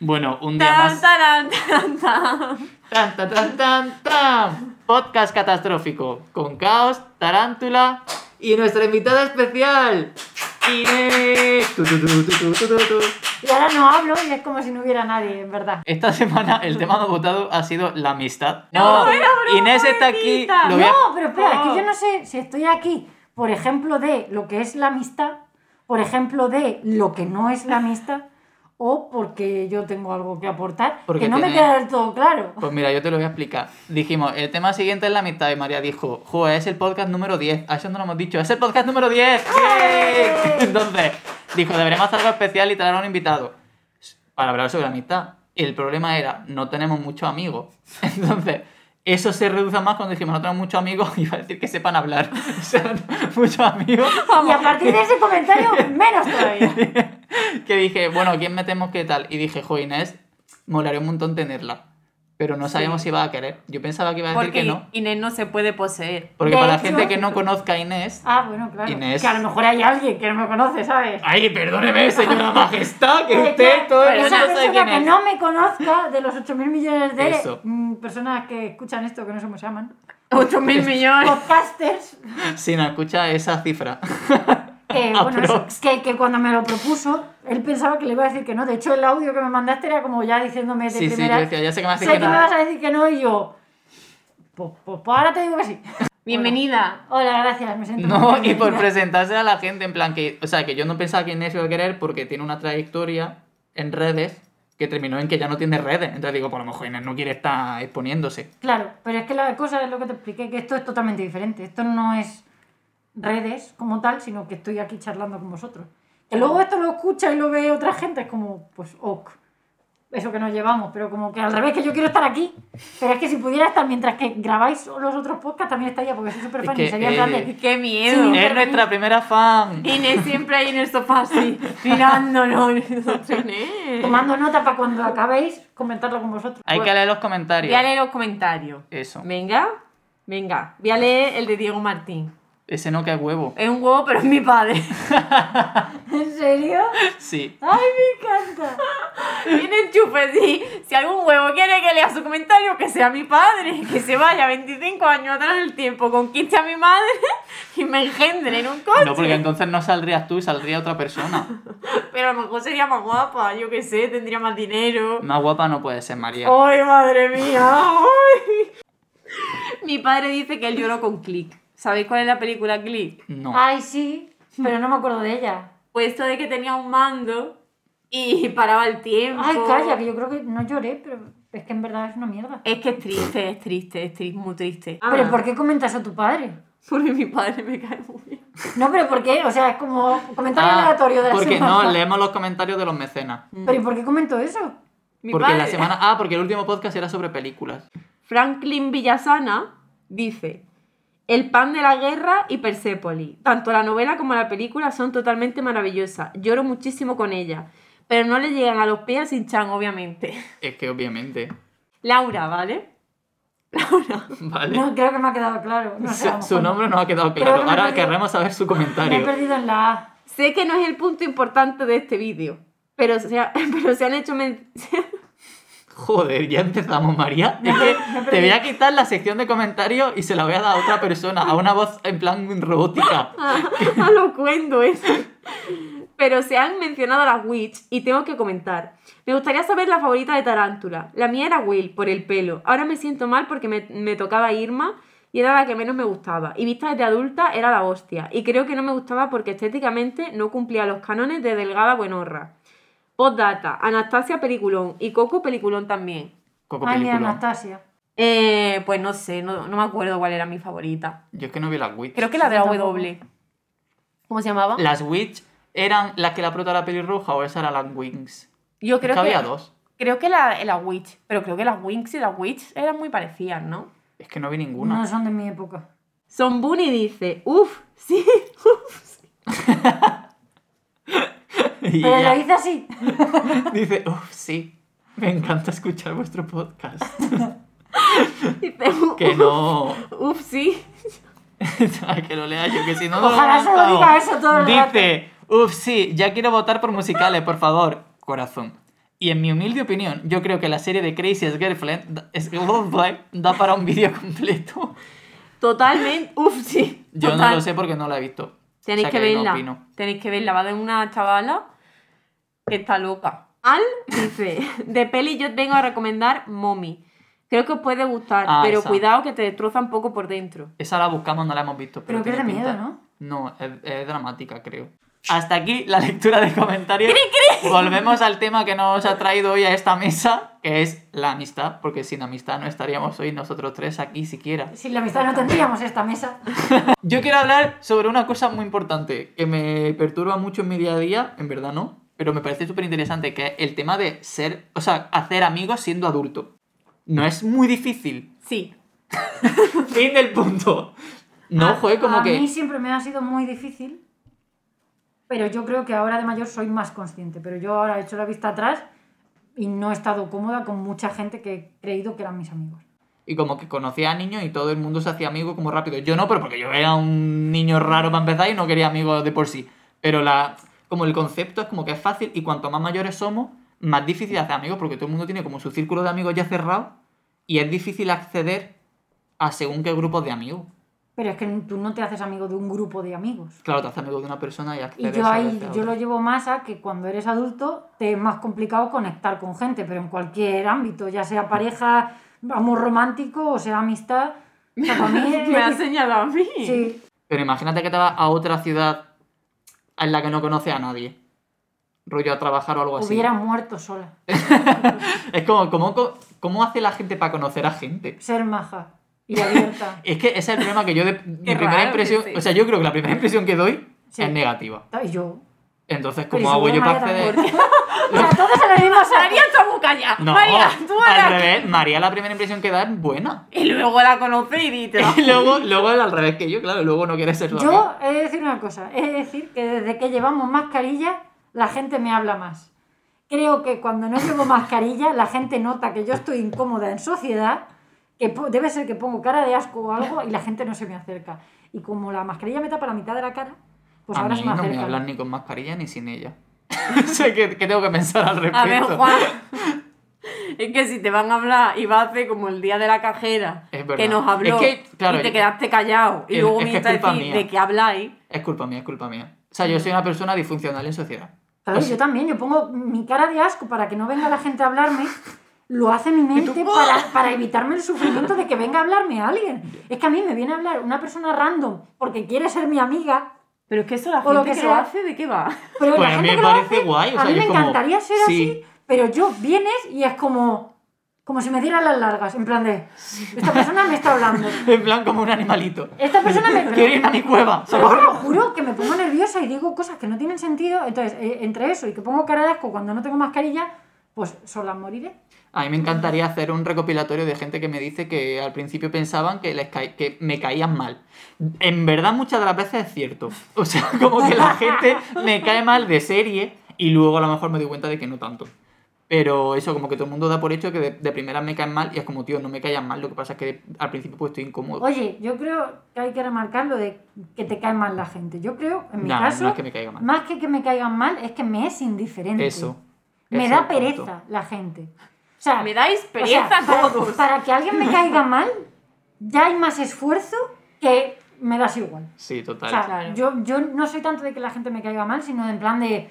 Bueno, un día Tan, más. tan, tan. Tan, tan, tan, tan, tan. Podcast catastrófico con caos, tarántula y nuestra invitada especial, Inés. Tu, tu, tu, tu, tu, tu, tu, tu. Y ahora no hablo y es como si no hubiera nadie, en verdad. Esta semana el tema más votado ha sido la amistad. No, era broma, Inés está aquí. Lo a- No, pero espera, es Oh. que yo no sé si estoy aquí, por ejemplo, de lo que es la amistad, por ejemplo, de lo que no es la amistad, o porque yo tengo algo que aportar, Porque que no me queda del todo claro. Pues mira, yo te lo voy a explicar. Dijimos, el tema siguiente es la amistad y María dijo, joder, es el podcast número 10. A eso no lo hemos dicho, es el podcast número 10. ¡Yay! Entonces, dijo, deberíamos hacer algo especial y traer a un invitado para hablar sobre la amistad. El problema era, no tenemos muchos amigos. Entonces, eso se reduce más cuando dijimos, no tenemos muchos amigos, iba a decir que sepan hablar. O sea, muchos amigos. Y a partir de ese comentario, menos todavía. que dije, bueno, ¿quién metemos qué tal? Y dije, jo, Inés, molaría un montón tenerla. Pero no sabíamos si iba a querer. Yo pensaba que iba a decir Porque que no. Inés no se puede poseer. Porque De para la hecho- gente que no conozca a Inés. Ah, bueno, claro. Inés. Que a lo mejor hay alguien que no me conoce, ¿sabes? Ay, perdóneme, señora majestad, que usted que- todo el esa mundo sabe quién que es. no me conozca de los 8.000 millones de Eso. mm, personas que escuchan esto, que no sé cómo se llaman, 8 mil millones. podcasters, Si no escucha esa cifra. Que, bueno, eso, Aprox. que, que cuando me lo propuso, él pensaba que le iba a decir que no. De hecho, el audio que me mandaste era como ya diciéndome de Sí, sí, yo decía, ya sé que me hace sé que que me no. vas a decir que no y yo... Pues, pues, pues ahora te digo que sí. Bienvenida. Hola, gracias, me siento muy No, y por presentarse a la gente, en plan que. O sea, que yo no pensaba que Inés iba a querer porque tiene una trayectoria en redes que terminó en que ya no tiene redes. Entonces digo, por lo mejor Inés no quiere estar exponiéndose. Claro, pero es que la cosa es lo que te expliqué, que esto es totalmente diferente. Esto no es redes como tal, sino que estoy aquí charlando con vosotros. Que luego esto lo escucha y lo ve otra gente, es como, pues, ok. Eso que nos llevamos, pero como que al revés, que yo quiero estar aquí. Pero es que si pudiera estar mientras que grabáis los otros podcasts, también estaría, porque soy súper fan que, y sería en plan eh, de... Qué miedo. Sí. Es nuestra primera fan. Inés siempre ahí en el sofá así, mirándonos. Tomando nota para cuando acabéis, comentarlo con vosotros. Hay que leer los comentarios. Voy a leer los comentarios. Eso. Venga, venga. Voy a leer el de Diego Martín. Ese no que es huevo. Es un huevo, pero es mi padre. ¿En serio? Sí. ¡Ay, me encanta! Viene enchufe, sí. Si algún huevo quiere que lea su comentario, que sea mi padre. Que se vaya 25 años atrás en el tiempo, conquiste a mi madre y me engendre en un coche. No, porque entonces no saldrías tú y saldría otra persona. Pero a lo mejor sería más guapa, yo qué sé, tendría más dinero. Más guapa no puede ser María. ¡Ay, madre mía! ¡Ay! Mi padre dice que él lloró con Click. ¿Sabéis cuál es la película Click? No. Ay, sí, pero no me acuerdo de ella. Pues esto de que tenía un mando y paraba el tiempo. Ay, calla, que yo creo que no lloré, pero es que en verdad es una mierda. Es que es triste, es triste, es triste, muy triste. Pero Ah, ¿por qué comentas a tu padre? Porque mi padre me cae muy bien. No, pero ¿por qué? O sea, es como comentario Ah, aleatorio de la porque semana. no, leemos los comentarios de los mecenas. Pero ¿y por qué comentó eso? Mi porque padre. la semana. Ah, porque el último podcast era sobre películas. Franklin Villasana dice: El pan de la guerra y Persepolis. Tanto la novela como la película son totalmente maravillosas. Lloro muchísimo con ellas. Pero no le llegan a los pies a Sin-Chan, obviamente. Es que obviamente. Laura, ¿vale? Laura. Vale. No, creo que me ha quedado claro. No sé, su, nombre no ha quedado claro. que Ahora perdido- querremos saber su Me he comentario. perdido en la A. Sé que no es el punto importante de este vídeo. Pero se, ha- pero se han hecho men- Joder, ya empezamos, María. Es que te voy a quitar la sección de comentarios y se la voy a dar a otra persona, a una voz en plan robótica. a lo cuento eso. Pero se han mencionado las Witch y tengo que comentar. Me gustaría saber la favorita de Tarántula. La mía era Will, por el pelo. Ahora me siento mal porque me, me tocaba Irma y era la que menos me gustaba. Y vista desde adulta era la hostia. Y creo que no me gustaba porque estéticamente no cumplía los cánones de delgada buenorra. Postdata, Anastasia peliculón y Coco peliculón también. Coco Ay, mi película. Anastasia. Eh, pues no sé, no, no me acuerdo cuál era mi favorita. Yo es que no vi las Witch. Creo que la de la. W. ¿Cómo se llamaba? ¿Las Witch eran las que la prota la pelirroja o esas eran las Wings? Yo Es creo que que, había dos. Creo que la, la Witch, pero creo que las Winx y las Witch eran muy parecidas, ¿no? Es que no vi ninguna. No son de mi época. Son Bunny dice, uff, sí, uff, sí. Y Pero ella lo hice así. dice, uff, sí, me encanta escuchar vuestro podcast. Dice, que no... uff, sí. Que lo lea yo, que si no... no lo Ojalá solo lanzado. diga eso todo el. Dice, uff, sí, ya quiero votar por musicales, por favor. Corazón. Y en mi humilde opinión, yo creo que la serie de Crazy Girlfriend es- da para un vídeo completo. Totalmente. Uf, sí. Yo no lo sé porque no la he visto. Tenéis O sea que verla. Tenéis que verla. Va de una chavala que está loca. Al dice: De peli yo vengo a recomendar Mommy. Creo que os puede gustar, Ah, pero esa. cuidado que te destroza un poco por dentro. Esa la buscamos, no la hemos visto. Pero que es de miedo, ¿no? No, es, es dramática, creo. Hasta aquí la lectura de comentarios. Volvemos al tema que nos ha traído hoy a esta mesa, que es la amistad, porque sin amistad no estaríamos hoy nosotros tres aquí siquiera. Sin la amistad no tendríamos esta mesa. Yo quiero hablar sobre una cosa muy importante que me perturba mucho en mi día a día, en verdad no, pero me parece súper interesante, que el tema de ser, o sea, hacer amigos siendo adulto. No es muy difícil. Sí. Fin del punto. No, A- joder, como a que... mí siempre me ha sido muy difícil, pero yo creo que ahora de mayor soy más consciente. Pero yo ahora he hecho la vista atrás y no he estado cómoda con mucha gente que he creído que eran mis amigos. Y como que conocía a niños y todo el mundo se hacía amigo como rápido. Yo no, pero porque yo era un niño raro para empezar y no quería amigos de por sí. Pero la, como el concepto es como que es fácil y cuanto más mayores somos, más difícil hacer amigos porque todo el mundo tiene como su círculo de amigos ya cerrado y es difícil acceder a según qué grupos de amigos. Pero es que tú no te haces amigo de un grupo de amigos. Claro, te haces amigo de una persona y Y accedes yo a ahí, a yo lo llevo más a que cuando eres adulto te es más complicado conectar con gente, pero en cualquier ámbito, ya sea pareja, amor romántico o sea amistad. O sea, para mí es- Me ha señalado a mí. Sí, Pero imagínate que te vas a otra ciudad en la que no conoces a nadie. Rollo a trabajar o algo así. hubiera muerto sola. Es como, ¿cómo, ¿cómo hace la gente para conocer a gente? Ser maja y abierta. Es que ese es el problema que yo de mi primera impresión, o sea, yo creo que la primera impresión que doy Sí. es negativa. Y yo. Entonces, ¿cómo hago yo para acceder? todos en el mismo. María callada. No, María, tú al revés, María la primera impresión que da es buena. Y luego la conoce y dice. Y luego, luego es al revés que yo, claro, luego no quiere ser. Yo he de decir una cosa, de decir que desde que llevamos mascarilla la gente me habla más. Creo que cuando no llevo mascarilla la gente nota que yo estoy incómoda en sociedad, que debe ser que pongo cara de asco o algo y la gente no se me acerca. Y como la mascarilla me tapa la mitad de la cara, pues a ahora mí no me hablan ni con mascarilla ni sin ella. sé que, que tengo que pensar al respecto. A ver, Juan. Es que si te van a hablar y va a hacer como el día de la cajera Es que nos habló Es que, claro, y te quedaste callado y es- luego que es mientras culpa decir mía. de qué habláis. Es culpa mía, es culpa mía. O sea, yo soy una persona disfuncional en sociedad. Claro, O sea, yo también, yo pongo mi cara de asco para que no venga la gente a hablarme. Lo hace mi mente para, para evitarme el sufrimiento de que venga a hablarme alguien. Es que a mí me viene a hablar una persona random porque quiere ser mi amiga. Pero es que eso la O lo gente que que, lo sea. hace, ¿de qué va? Pero Pues la a mí gente me que lo parece hace, guay, o a sea, mí yo me como- encantaría ser sí. así, pero yo vienes y es como, como si me dieran las largas, en plan de, esta persona me está hablando. En plan, como un animalito. Esta persona me... Quiero irme a mi cueva. Pero te lo juro que me pongo nerviosa y digo cosas que no tienen sentido. Entonces, eh, entre eso y que pongo cara de asco cuando no tengo mascarilla, pues sola moriré. A mí me encantaría hacer un recopilatorio de gente que me dice que al principio pensaban que, les caí- que me caían mal. En verdad, muchas de las veces es cierto. O sea, como que la gente me cae mal de serie y luego a lo mejor me doy cuenta de que no tanto. Pero eso, como que todo el mundo da por hecho que de, de primera me caen mal y es como, tío, no me caían mal. Lo que pasa es que al principio pues estoy incómodo. Oye, yo creo que hay que remarcar lo de que te cae mal la gente. Yo creo, en mi No, caso, no es que me caiga mal. más que que me caigan mal, es que me es indiferente. Eso. Me da el punto. pereza la gente. O sea, Me dais o sea, pereza para, todos. para que alguien me caiga mal, ya hay más esfuerzo que me das igual. Sí, total. O sea, Claro. yo, yo no soy tanto de que la gente me caiga mal, sino en plan de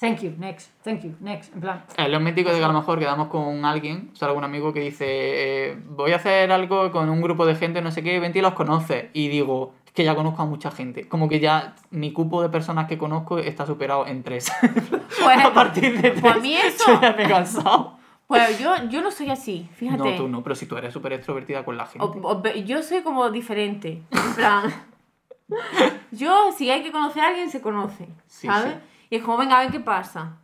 thank you, next, thank you, next. En plan, Es lo mítico de que a lo mejor quedamos con alguien, o sea, algún amigo que dice, eh, voy a hacer algo con un grupo de gente, no sé qué, vente y los conoces. Y digo, es que ya conozco a mucha gente. Como que ya mi cupo de personas que conozco está superado en tres. Pues, a partir de tres, pues a mí eso- yo ya me he cansado. Pues yo, yo no soy así, fíjate. No, tú no, pero si tú eres súper extrovertida con la gente. O- o- yo soy como diferente. En plan. yo, si hay que conocer a alguien, se conoce. Sí, ¿Sabes? sí. Y es como, venga, a ver qué pasa.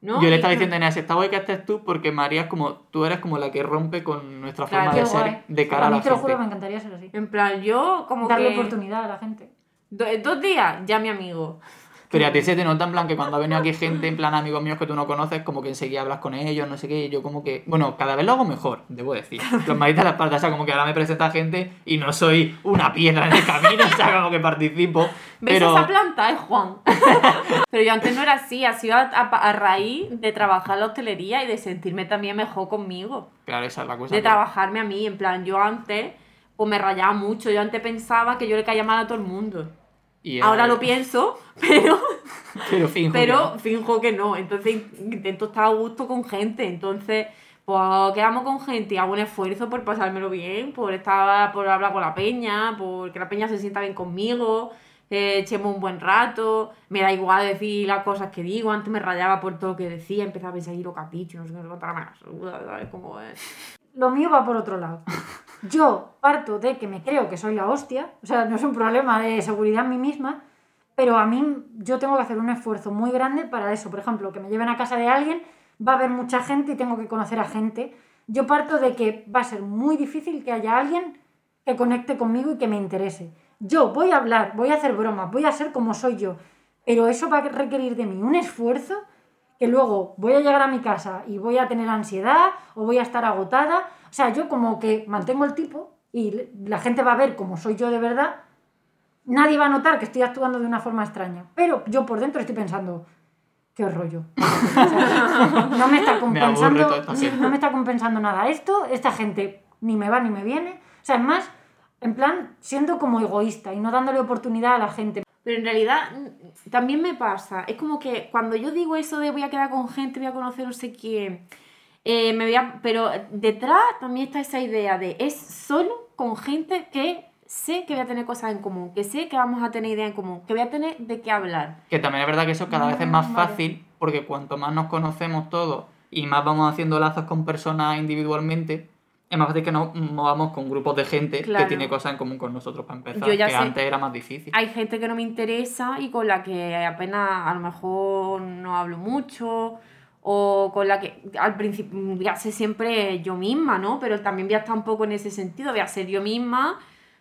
¿No? Yo le estaba diciendo a Inés, está guay que estés tú porque María es como, tú eres como la que rompe con nuestra Claro, forma de ser guay. de cara a, a mí la te lo gente. juro, me encantaría ser así. En plan, yo como Darle que. oportunidad a la gente. do- dos días, ya mi amigo. Pero a ti se te nota en plan que cuando ha venido aquí gente, en plan amigos míos que tú no conoces, como que enseguida hablas con ellos, no sé qué, y yo como que, bueno, cada vez lo hago mejor, debo decir. Los maritas a la espalda, o sea, como que ahora me presenta gente y no soy una piedra en el camino, o sea, como que participo. ¿Ves Pero esa planta? Es Juan. pero yo antes no era así, ha sido a, a- a raíz de trabajar la hostelería y de sentirme también mejor conmigo. claro, esa es la cosa. De que- trabajarme a mí, en plan, yo antes pues me rayaba mucho, yo antes pensaba que yo le caía mal a todo el mundo. Y, eh, Ahora lo pienso, pero, Pero finjo que pero no. finjo que no. Entonces intento estar a gusto con gente. Entonces, pues quedamos con gente y hago un esfuerzo por pasármelo bien, por estar, por hablar con la peña, por que la peña se sienta bien conmigo, que echemos un buen rato. Me da igual decir las cosas que digo. Antes me rayaba por todo lo que decía, empezaba a pensar, y lo que dicho, no sé qué, no ¿sabes cómo es? Lo mío va por otro lado. Yo parto de que me creo que soy la hostia, o sea, no es un problema de seguridad en mí misma, pero a mí yo tengo que hacer un esfuerzo muy grande para eso. Por ejemplo, que me lleven a casa de alguien, va a haber mucha gente y tengo que conocer a gente. Yo parto de que va a ser muy difícil que haya alguien que conecte conmigo y que me interese. Yo voy a hablar, voy a hacer bromas, voy a ser como soy yo, pero eso va a requerir de mí un esfuerzo que luego voy a llegar a mi casa y voy a tener ansiedad o voy a estar agotada. O sea, yo como que mantengo el tipo y la gente va a ver cómo soy yo de verdad. Nadie va a notar que estoy actuando de una forma extraña, pero yo por dentro estoy pensando, qué rollo. No me está Me compensando, gente. no me está compensando nada esto, esta gente ni me va ni me viene. O sea, es más, en plan, siendo como egoísta y no dándole oportunidad a la gente. Pero en realidad también me pasa. Es como que cuando yo digo eso de voy a quedar con gente, voy a conocer no sé quién, eh, me voy a... pero detrás también está esa idea de es solo con gente que sé que voy a tener cosas en común, que sé que vamos a tener ideas en común, que voy a tener de qué hablar. Que también es verdad que eso cada vez es más vale. fácil, porque cuanto más nos conocemos todos y más vamos haciendo lazos con personas individualmente, es más fácil que nos movamos con grupos de gente Claro. que tiene cosas en común con nosotros para empezar, Yo ya que sé- antes era más difícil. Hay gente que no me interesa y con la que apenas a lo mejor no hablo mucho o con la que al principio voy a ser siempre yo misma, ¿no? Pero también voy a estar un poco en ese sentido, voy a ser yo misma,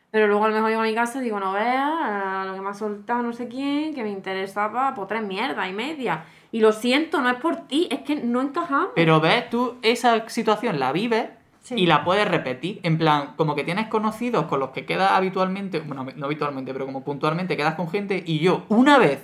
pero luego a lo mejor llego a mi casa y digo, no veas, lo que me ha soltado no sé quién, que me interesaba, pues tres mierdas y media. Y lo siento, no es por ti, es que no encajamos. Pero ves, tú esa situación la vives Sí. y la puedes repetir. En plan, como que tienes conocidos con los que quedas habitualmente, bueno, no habitualmente, pero como puntualmente quedas con gente y yo una vez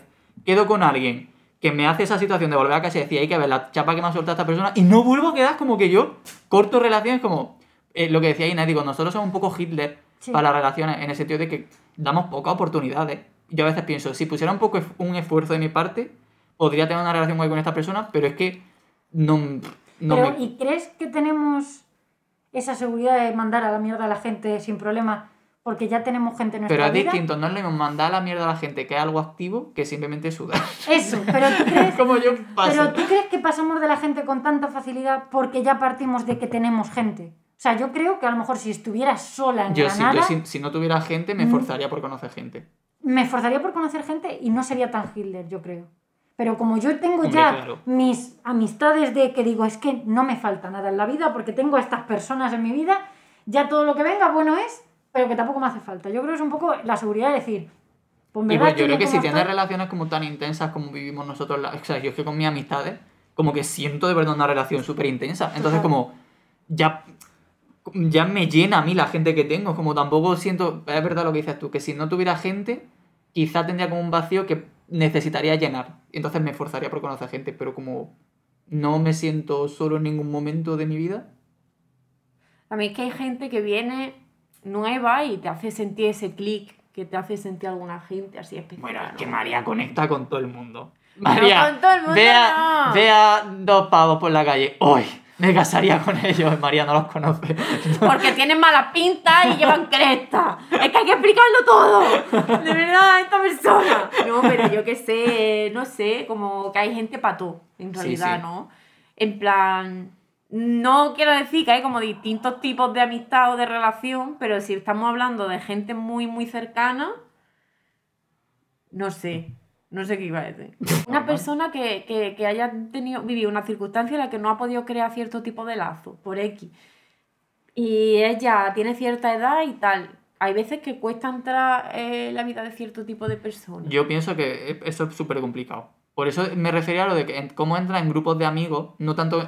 quedo con alguien que me hace esa situación de volver a casa y decir, hay que ver la chapa que me ha soltado esta persona y no vuelvo a quedar como que yo corto relaciones como eh, lo que decía Inés, digo, nosotros somos un poco Hitler Sí. para las relaciones en el sentido de que damos pocas oportunidades. Yo a veces pienso, si pusiera un poco un esfuerzo de mi parte, podría tener una relación con esta persona, pero es que no, no Pero, me... ¿y crees que tenemos esa seguridad de mandar a la mierda a la gente sin problema porque ya tenemos gente en nuestra Pero es vida? distinto, no es lo mismo mandar a la mierda a la gente que es algo activo que simplemente sudar. Eso, pero ¿tú crees, Como yo paso. pero ¿tú crees que pasamos de la gente con tanta facilidad porque ya partimos de que tenemos gente? O sea, yo creo que a lo mejor si estuviera sola en Yo, Granada, yo si, si no tuviera gente, me Mm. esforzaría por conocer gente. me esforzaría por conocer gente y no sería tan Hitler, yo creo. Pero como yo tengo Hombre, ya claro. mis amistades de que digo, es que no me falta nada en la vida porque tengo a estas personas en mi vida, ya todo lo que venga bueno es, pero que tampoco me hace falta. Yo creo que es un poco la seguridad de decir, pues me Y pues yo creo que si tienes relaciones como tan intensas como vivimos nosotros, la- o sea, yo es que con mis amistades, como que siento de verdad una relación súper intensa. Entonces, Total. como, ya, ya me llena a mí la gente que tengo. Como tampoco siento, es verdad lo que dices tú, que si no tuviera gente, quizá tendría como un vacío que necesitaría llenar. Entonces me esforzaría por conocer gente, pero como no me siento solo en ningún momento de mi vida, También es que hay gente que viene nueva y te hace sentir ese clic que te hace sentir alguna gente así especial. Bueno, es que María conecta con todo el mundo. No, María, con todo el mundo vea, no. vea dos pavos por la calle. Hoy me casaría con ellos. María no los conoce. Porque tienen mala pinta y llevan cresta. Es que hay que explicarlo todo. De verdad, esta persona. No, pero yo qué sé, no sé, como que hay gente para todo, en Sí, realidad, sí. ¿no? En plan, no quiero decir que hay como distintos tipos de amistad o de relación, pero si estamos hablando de gente muy, muy cercana, no sé. No sé qué iba a decir. Una persona que, que, que haya tenido, vivido una circunstancia en la que no ha podido crear cierto tipo de lazo, por X. Y ella tiene cierta edad y tal. hay veces que cuesta entrar en la vida de cierto tipo de personas. Yo pienso que eso es súper complicado. Por eso me refería a lo de que en- cómo entra en grupos de amigos, no tanto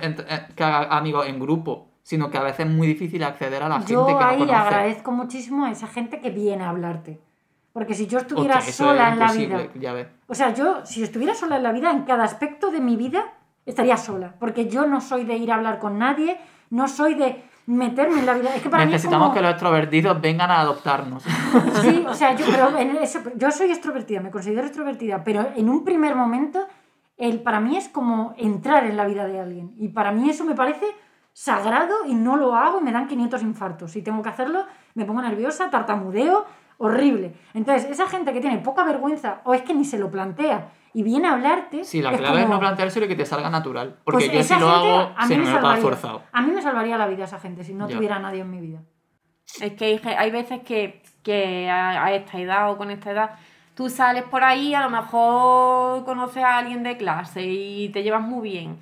que haga amigos en grupo, sino que a veces es muy difícil acceder a la gente que no ahí conoce. agradezco muchísimo a esa gente que viene a hablarte. Porque si yo estuviera Hostia, sola es en la vida, ya ves. o sea, yo si estuviera sola en la vida, en cada aspecto de mi vida, estaría sola. Porque yo no soy de ir a hablar con nadie, no soy de meterme en la vida. Es que para Necesitamos mí que los extrovertidos vengan a adoptarnos. Sí, o sea, yo, pero en eso- yo soy extrovertida, me considero extrovertida, pero en un primer momento, el, para mí es como entrar en la vida de alguien. Y para mí eso me parece sagrado y no lo hago y me dan 500 infartos. Si tengo que hacerlo, me pongo nerviosa, tartamudeo, horrible. Entonces, esa gente que tiene poca vergüenza o es que ni se lo plantea y viene a hablarte... Sí, la es clave es como- no planteárselo y que te salga natural. Porque pues yo si lo hago, a mí se me me salvaría. forzado. A mí me salvaría la vida esa gente si no Ya. tuviera nadie en mi vida. Es que hay veces que, que a, a esta edad o con esta edad tú sales por ahí, a lo mejor conoces a alguien de clase y te llevas muy bien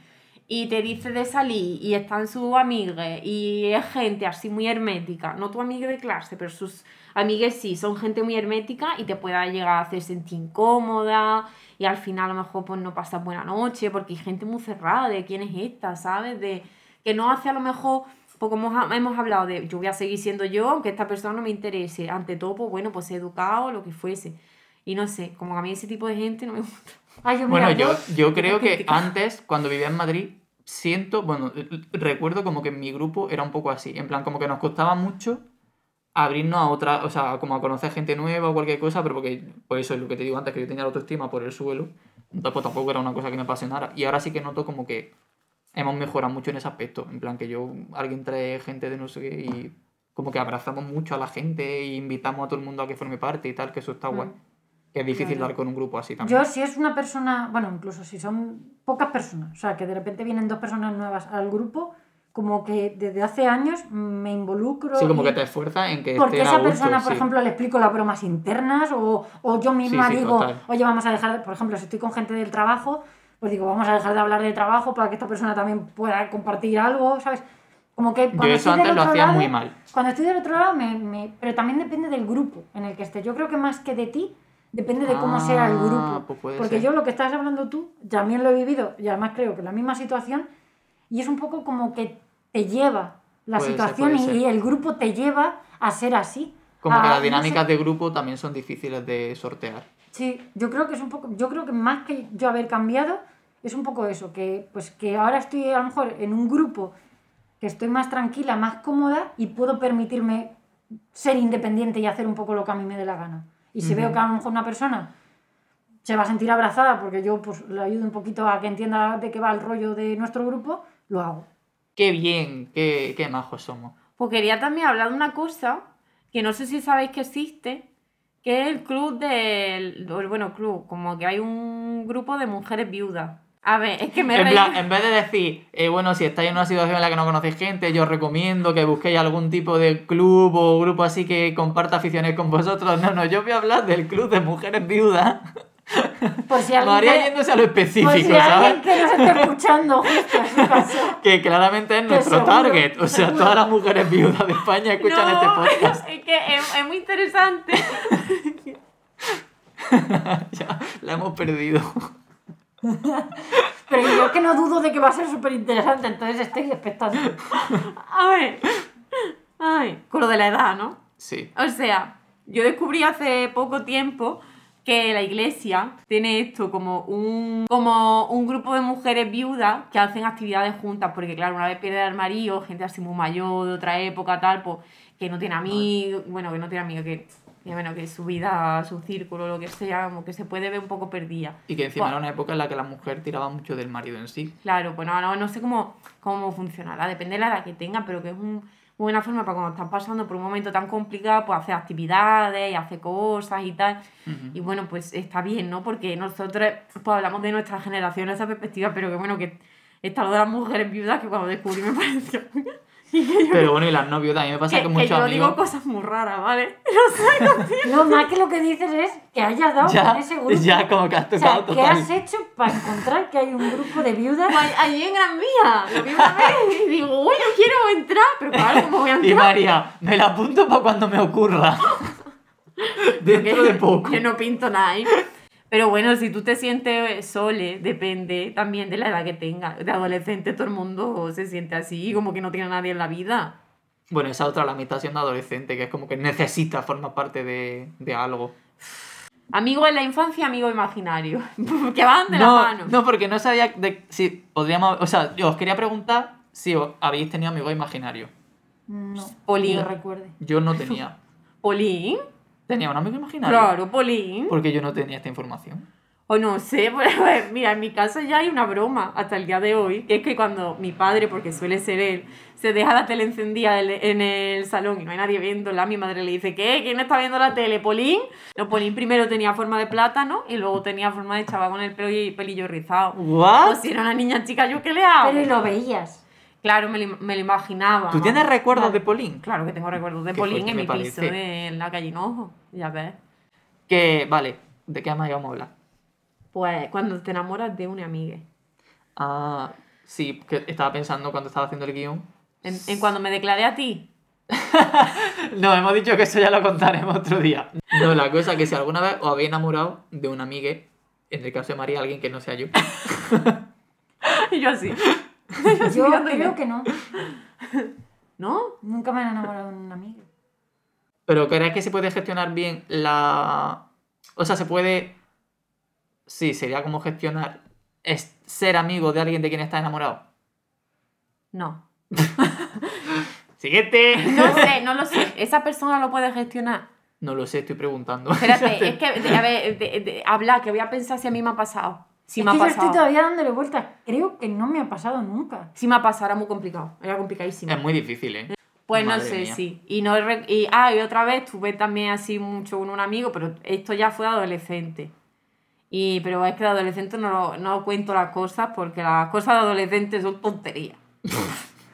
y te dice de salir y están sus amigas y es gente así muy hermética, no tu amiga de clase, pero sus amigas sí, son gente muy hermética y te pueda llegar a hacer sentir incómoda y al final a lo mejor pues no pasas buena noche porque hay gente muy cerrada de quién es esta, ¿sabes? De que no hace a lo mejor pues como hemos hablado de yo voy a seguir siendo yo, aunque esta persona no me interese. Ante todo, pues bueno, pues educado, lo que fuese. Y no sé, como a mí ese tipo de gente no me gusta. Ay, yo, mira, Bueno, yo, yo creo que antes, cuando vivía en Madrid, siento, bueno, recuerdo como que en mi grupo era un poco así. En plan, como que nos costaba mucho abrirnos a otra, o sea, como a conocer gente nueva o cualquier cosa, pero porque, pues eso es lo que te digo antes, que yo tenía la autoestima por el suelo. Entonces, pues tampoco era una cosa que me apasionara. Y ahora sí que noto como que hemos mejorado mucho en ese aspecto. En plan, que yo, alguien trae gente de no sé qué y como que abrazamos mucho a la gente e invitamos a todo el mundo a que forme parte y tal, que eso está guay. Que es difícil Claro. dar con un grupo así también. Yo, si es una persona, bueno, incluso si son pocas personas, o sea, que de repente vienen dos personas nuevas al grupo, como que desde hace años me involucro. Sí, como y- que te esfuerzas en que Porque estén a esa gusto, persona, por sí. ejemplo, le explico las bromas internas o, o yo misma Sí, sí, digo, total. oye, vamos a dejar, de-". por ejemplo, si estoy con gente del trabajo, pues digo, vamos a dejar de hablar de trabajo para que esta persona también pueda compartir algo, ¿sabes? Como que cuando Yo eso estoy del antes lo otro hacía lado- muy mal. Cuando estoy del otro lado, me, me- pero también depende del grupo en el que esté. Yo creo que más que de ti, depende de cómo sea el Ah, grupo. pues Porque ser. yo lo que estás hablando tú, también lo he vivido, y además creo que la misma situación, y es un poco como que te lleva la Puede ser, situación puede y, ser. y el grupo te lleva a ser así. Como que a- las Ah, no dinámicas sé. de grupo también son difíciles de sortear. Sí, yo creo que es un poco, yo creo que más que yo haber cambiado, es un poco eso, que pues que ahora estoy a lo mejor en un grupo que estoy más tranquila, más cómoda y puedo permitirme ser independiente y hacer un poco lo que a mí me dé la gana. Y si veo que a lo mejor una persona se va a sentir abrazada porque yo pues le ayudo un poquito a que entienda de qué va el rollo de nuestro grupo, lo hago. Qué bien, qué, qué majos somos. Pues quería también hablar de una cosa que no sé si sabéis que existe, que es el club del. Bueno, club, como que hay un grupo de mujeres viudas. A ver, es que me En, plan, en vez de decir, eh, bueno, si estáis en una situación en la que no conocéis gente, yo os recomiendo que busquéis algún tipo de club o grupo así que comparta aficiones con vosotros. No, no, yo voy a hablar del club de mujeres viudas. Por si alguien, María que, yéndose a lo específico, por si ¿sabes? alguien que nos esté escuchando justo en su. Que claramente es nuestro seguro, target. O sea, seguro. todas las mujeres viudas de España escuchan No, este podcast. Es que es, es muy interesante. ya, la hemos perdido. Pero yo es que no dudo de que va a ser súper interesante, entonces estoy expectante. A ver. Ay, con lo de la edad, ¿no? Sí. O sea, yo descubrí hace poco tiempo que la iglesia tiene esto como un, como un grupo de mujeres viudas que hacen actividades juntas, porque claro, una vez pierde al marido, gente así muy mayor, de otra época, tal, pues que no tiene amigos, bueno, que no tiene amigos, que, bueno, que su vida, su círculo, lo que sea, como que se puede ver un poco perdida. Y que encima Buah. era una época en la que la mujer tiraba mucho del marido en sí. Claro, pues no, no, no sé cómo, cómo funcionará, depende de la edad que tenga, pero que es un- buena forma para cuando estás pasando por un momento tan complicado, pues hacer actividades y hacer cosas y tal. Y bueno, pues está bien, ¿no? Porque nosotros pues hablamos de nuestra generación, esa perspectiva, pero que bueno, que está lo de las mujeres viudas que cuando descubrí me pareció... y que yo, Pero bueno, y las no viudas, a mí me pasa que, que, que muchos yo amigos... digo cosas muy raras, ¿vale? No, más que lo que dices es que hayas dado Ya, con ese grupo. ya como que has o sea, tocado ¿qué has hecho para encontrar que hay un grupo de viudas? Pues allí en Gran Vía, lo vi una vez y digo, uy, yo quiero entrar, pero claro, ¿cómo voy a Y entrar? María, me la apunto para cuando me ocurra. Dentro de poco. Que no pinto nada. ¿eh? Pero bueno, si tú te sientes sole, depende también de la edad que tengas. De adolescente todo el mundo se siente así, como que no tiene a nadie en la vida. Bueno, esa otra, la mitad siendo adolescente, que es como que necesita formar parte de, de algo. Amigo en la infancia, amigo imaginario. que van de la No, mano. no, porque no sabía de, si podríamos... O sea, yo os quería preguntar si os habéis tenido amigos imaginarios. No. Polín. Que recuerde. Yo no tenía. Polín. ¿Tenía un amigo imaginario? Claro, Polín. Porque yo no tenía esta información. O no sé, pues, mira, en mi casa ya hay una broma hasta el día de hoy, que es que cuando mi padre, porque suele ser él, se deja la tele encendida en el salón y no hay nadie viéndola, mi madre le dice, ¿qué? ¿Quién está viendo la tele? ¿Polín? No, Polín primero tenía forma de plátano y luego tenía forma de chaval con el pelo y pelillo rizado. ¿What? Pues si era una niña chica, ¿yo qué le hago? Pero y lo veías. Claro, me lo, me lo imaginaba. ¿Tú tienes recuerdos de Polín? Claro que tengo recuerdos de Polín en mi piso parece. de en la calle Hinojo, ya ves. Que, vale, ¿de qué más íbamos a hablar? Pues cuando te enamoras de una amiga. Ah, sí, que estaba pensando cuando estaba haciendo el guion. En, en cuando me declaré a ti, No, hemos dicho que eso ya lo contaremos otro día. No, la cosa es que si alguna vez os habéis enamorado de una amiga, en el caso de María, alguien que no sea yo, y yo así. Yo creo que no. ¿No? Nunca me han enamorado de un amigo. pero ¿crees que se puede gestionar bien la... O sea, se puede... Sí, sería como gestionar es ser amigo de alguien de quien está enamorado. No. Siguiente. No sé, no lo sé. ¿Esa persona lo puede gestionar? No lo sé, estoy preguntando. Espérate, es que, de- a ver, de- de- habla, que voy a pensar si a mí me ha pasado. Si es me ha que yo pasado. estoy todavía dándole vueltas. Creo que no me ha pasado nunca. Si me ha pasado, era muy complicado. Era complicadísimo. Es muy difícil, ¿eh? Pues no Madre sé, mía. sí. Y, no, y, ah, y otra vez tuve también así mucho con un amigo, pero esto ya fue adolescente. Y, pero es que de adolescente no, lo- no cuento las cosas porque las cosas de adolescente son tonterías.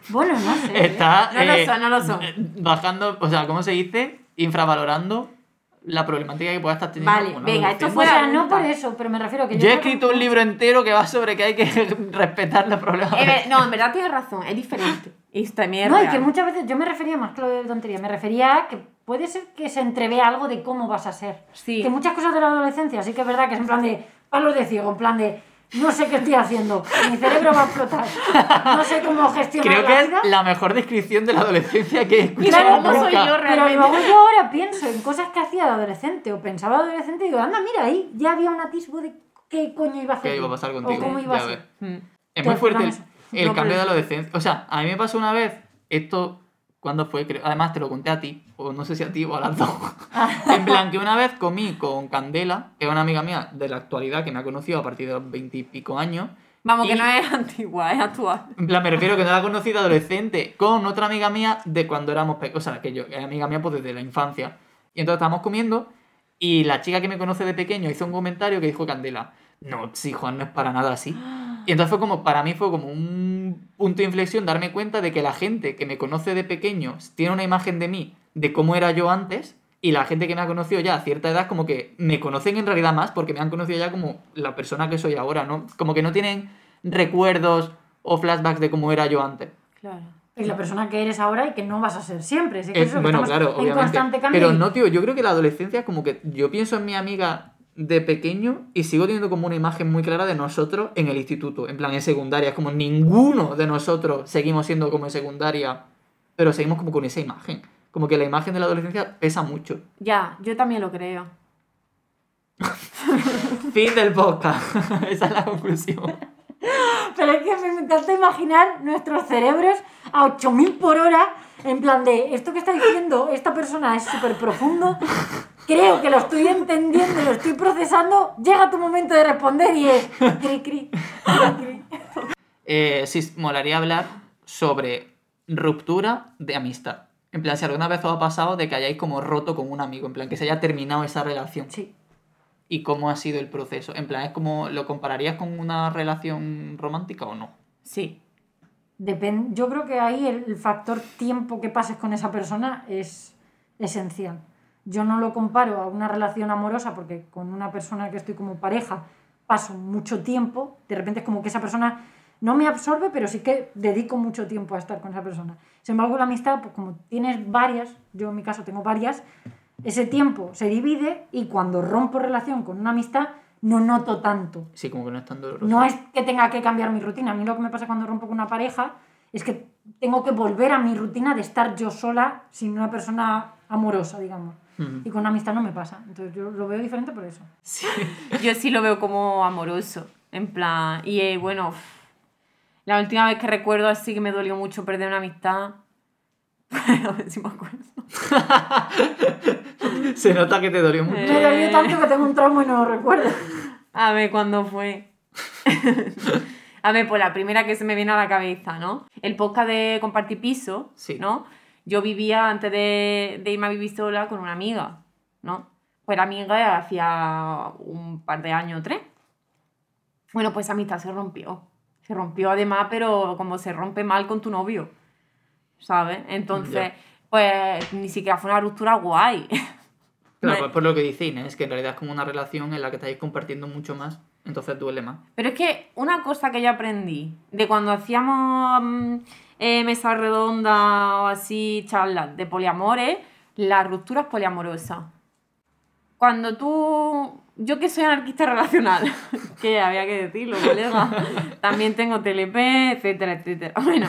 Bueno, no sé. ¿eh? Está No lo eh, son, no lo son. bajando, o sea, ¿cómo se dice? Infravalorando la problemática que pueda estar teniendo. Vale, una venga, esto O fue- sea, no por eso, pero me refiero a que yo. Yo he escrito un libro entero que va sobre que hay que respetar los problemas. Eh, no, en verdad tienes razón, es diferente. Y también es No, y real. que muchas veces yo me refería más que lo de tontería, me refería a que puede ser que se entrevea algo de cómo vas a ser. Sí. Que muchas cosas de la adolescencia sí que es verdad que es en plan de palos de ciego, en plan de no sé qué estoy haciendo, mi cerebro va a explotar, no sé cómo gestionar Creo la que vida. es la mejor descripción de la adolescencia que he escuchado Mira cómo soy yo Pero realmente. luego yo ahora pienso en cosas que hacía de adolescente o pensaba de adolescente y digo, anda, mira ahí, ya había un atisbo de qué coño iba a hacer. ¿Qué iba a pasar O contigo? cómo iba a ser. Mm. Es muy fuerte el, no, cambio de pero- adolescencia. O sea, a mí me pasó una vez, esto, ¿cuándo fue? Además te lo conté a ti, o no sé si a ti o a las dos. en plan, que una vez comí con Candela, que es una amiga mía de la actualidad que me ha conocido a partir de los veintipico años. Vamos, que Y- no es antigua, es actual. En plan, me refiero que no la he conocido adolescente con otra amiga mía de cuando éramos pequeños. O sea, que yo, es amiga mía pues desde la infancia. Y entonces estábamos comiendo y la chica que me conoce de pequeño hizo un comentario que dijo Candela, no, sí, Juan no es para nada así. Y entonces fue como, para mí fue como un punto de inflexión darme cuenta de que la gente que me conoce de pequeño tiene una imagen de mí, de cómo era yo antes, y la gente que me ha conocido ya a cierta edad como que me conocen en realidad más porque me han conocido ya como la persona que soy ahora, ¿no? Como que no tienen recuerdos o flashbacks de cómo era yo antes. Claro. Y la persona que eres ahora y que no vas a ser siempre. Sí que Eh, eso, que bueno, estamos claro, en obviamente. constante cambio. Pero no, tío, yo creo que la adolescencia, como que yo pienso en mi amiga de pequeño y sigo teniendo como una imagen muy clara de nosotros en el instituto, en plan en secundaria. Es como ninguno de nosotros seguimos siendo como en secundaria, pero seguimos como con esa imagen. Como que la imagen de la adolescencia pesa mucho. Ya, yo también lo creo. Fin del podcast. esa es la conclusión. Pero es que me encanta imaginar nuestros cerebros a 8000 por hora, en plan de esto que está diciendo esta persona es súper profundo, creo que lo estoy entendiendo, lo estoy procesando, llega tu momento de responder y es cri cri, cri, cri. Eh, sí, molaría hablar sobre ruptura de amistad. En plan, si alguna vez os ha pasado de que hayáis como roto con un amigo, en plan, que se haya terminado esa relación. Sí. y cómo ha sido el proceso. En plan, es como, ¿lo compararías con una relación romántica o no? Sí. Depen- yo creo que ahí el factor tiempo que pases con esa persona es esencial. Yo no lo comparo a una relación amorosa porque con una persona que estoy como pareja paso mucho tiempo, de repente es como que esa persona no me absorbe, pero sí que dedico mucho tiempo a estar con esa persona. Sin embargo, la amistad, pues como tienes varias, yo en mi caso tengo varias, ese tiempo se divide y cuando rompo relación con una amistad no noto tanto. Sí, como que no es tan doloroso. No es que tenga que cambiar mi rutina. A mí lo que me pasa cuando rompo con una pareja es que tengo que volver a mi rutina de estar yo sola sin una persona amorosa, digamos. Ujú. Y con una amistad no me pasa. Entonces yo lo veo diferente por eso. Yo sí lo veo como amoroso. En plan. Y eh, bueno, la última vez que recuerdo así que me dolió mucho perder una amistad. A ver si me acuerdo. Se nota que te dolió mucho. Me dolió tanto que tengo un trauma y no lo recuerdo. A ver, ¿cuándo fue? a ver, pues la primera que se me viene a la cabeza, ¿no? El podcast de Compartir Piso, Sí. ¿no? Yo vivía antes de, de irme a vivir sola con una amiga, ¿no? Pues era amiga hacía un par de años o tres. Bueno, pues esa amistad se rompió. Se rompió además, pero como se rompe mal con tu novio, ¿sabes? Entonces, Ya. pues ni siquiera fue una ruptura guay. Claro, pues por lo que dice Inés, que en realidad es como una relación en la que estáis compartiendo mucho más, entonces duele más. Pero es que una cosa que yo aprendí de cuando hacíamos mm, eh, mesa redonda o así, charlas de poliamores, la ruptura es poliamorosa. Cuando tú. Yo que soy anarquista relacional, que había que decirlo, colega. También tengo TLP, etcétera, etcétera. Bueno,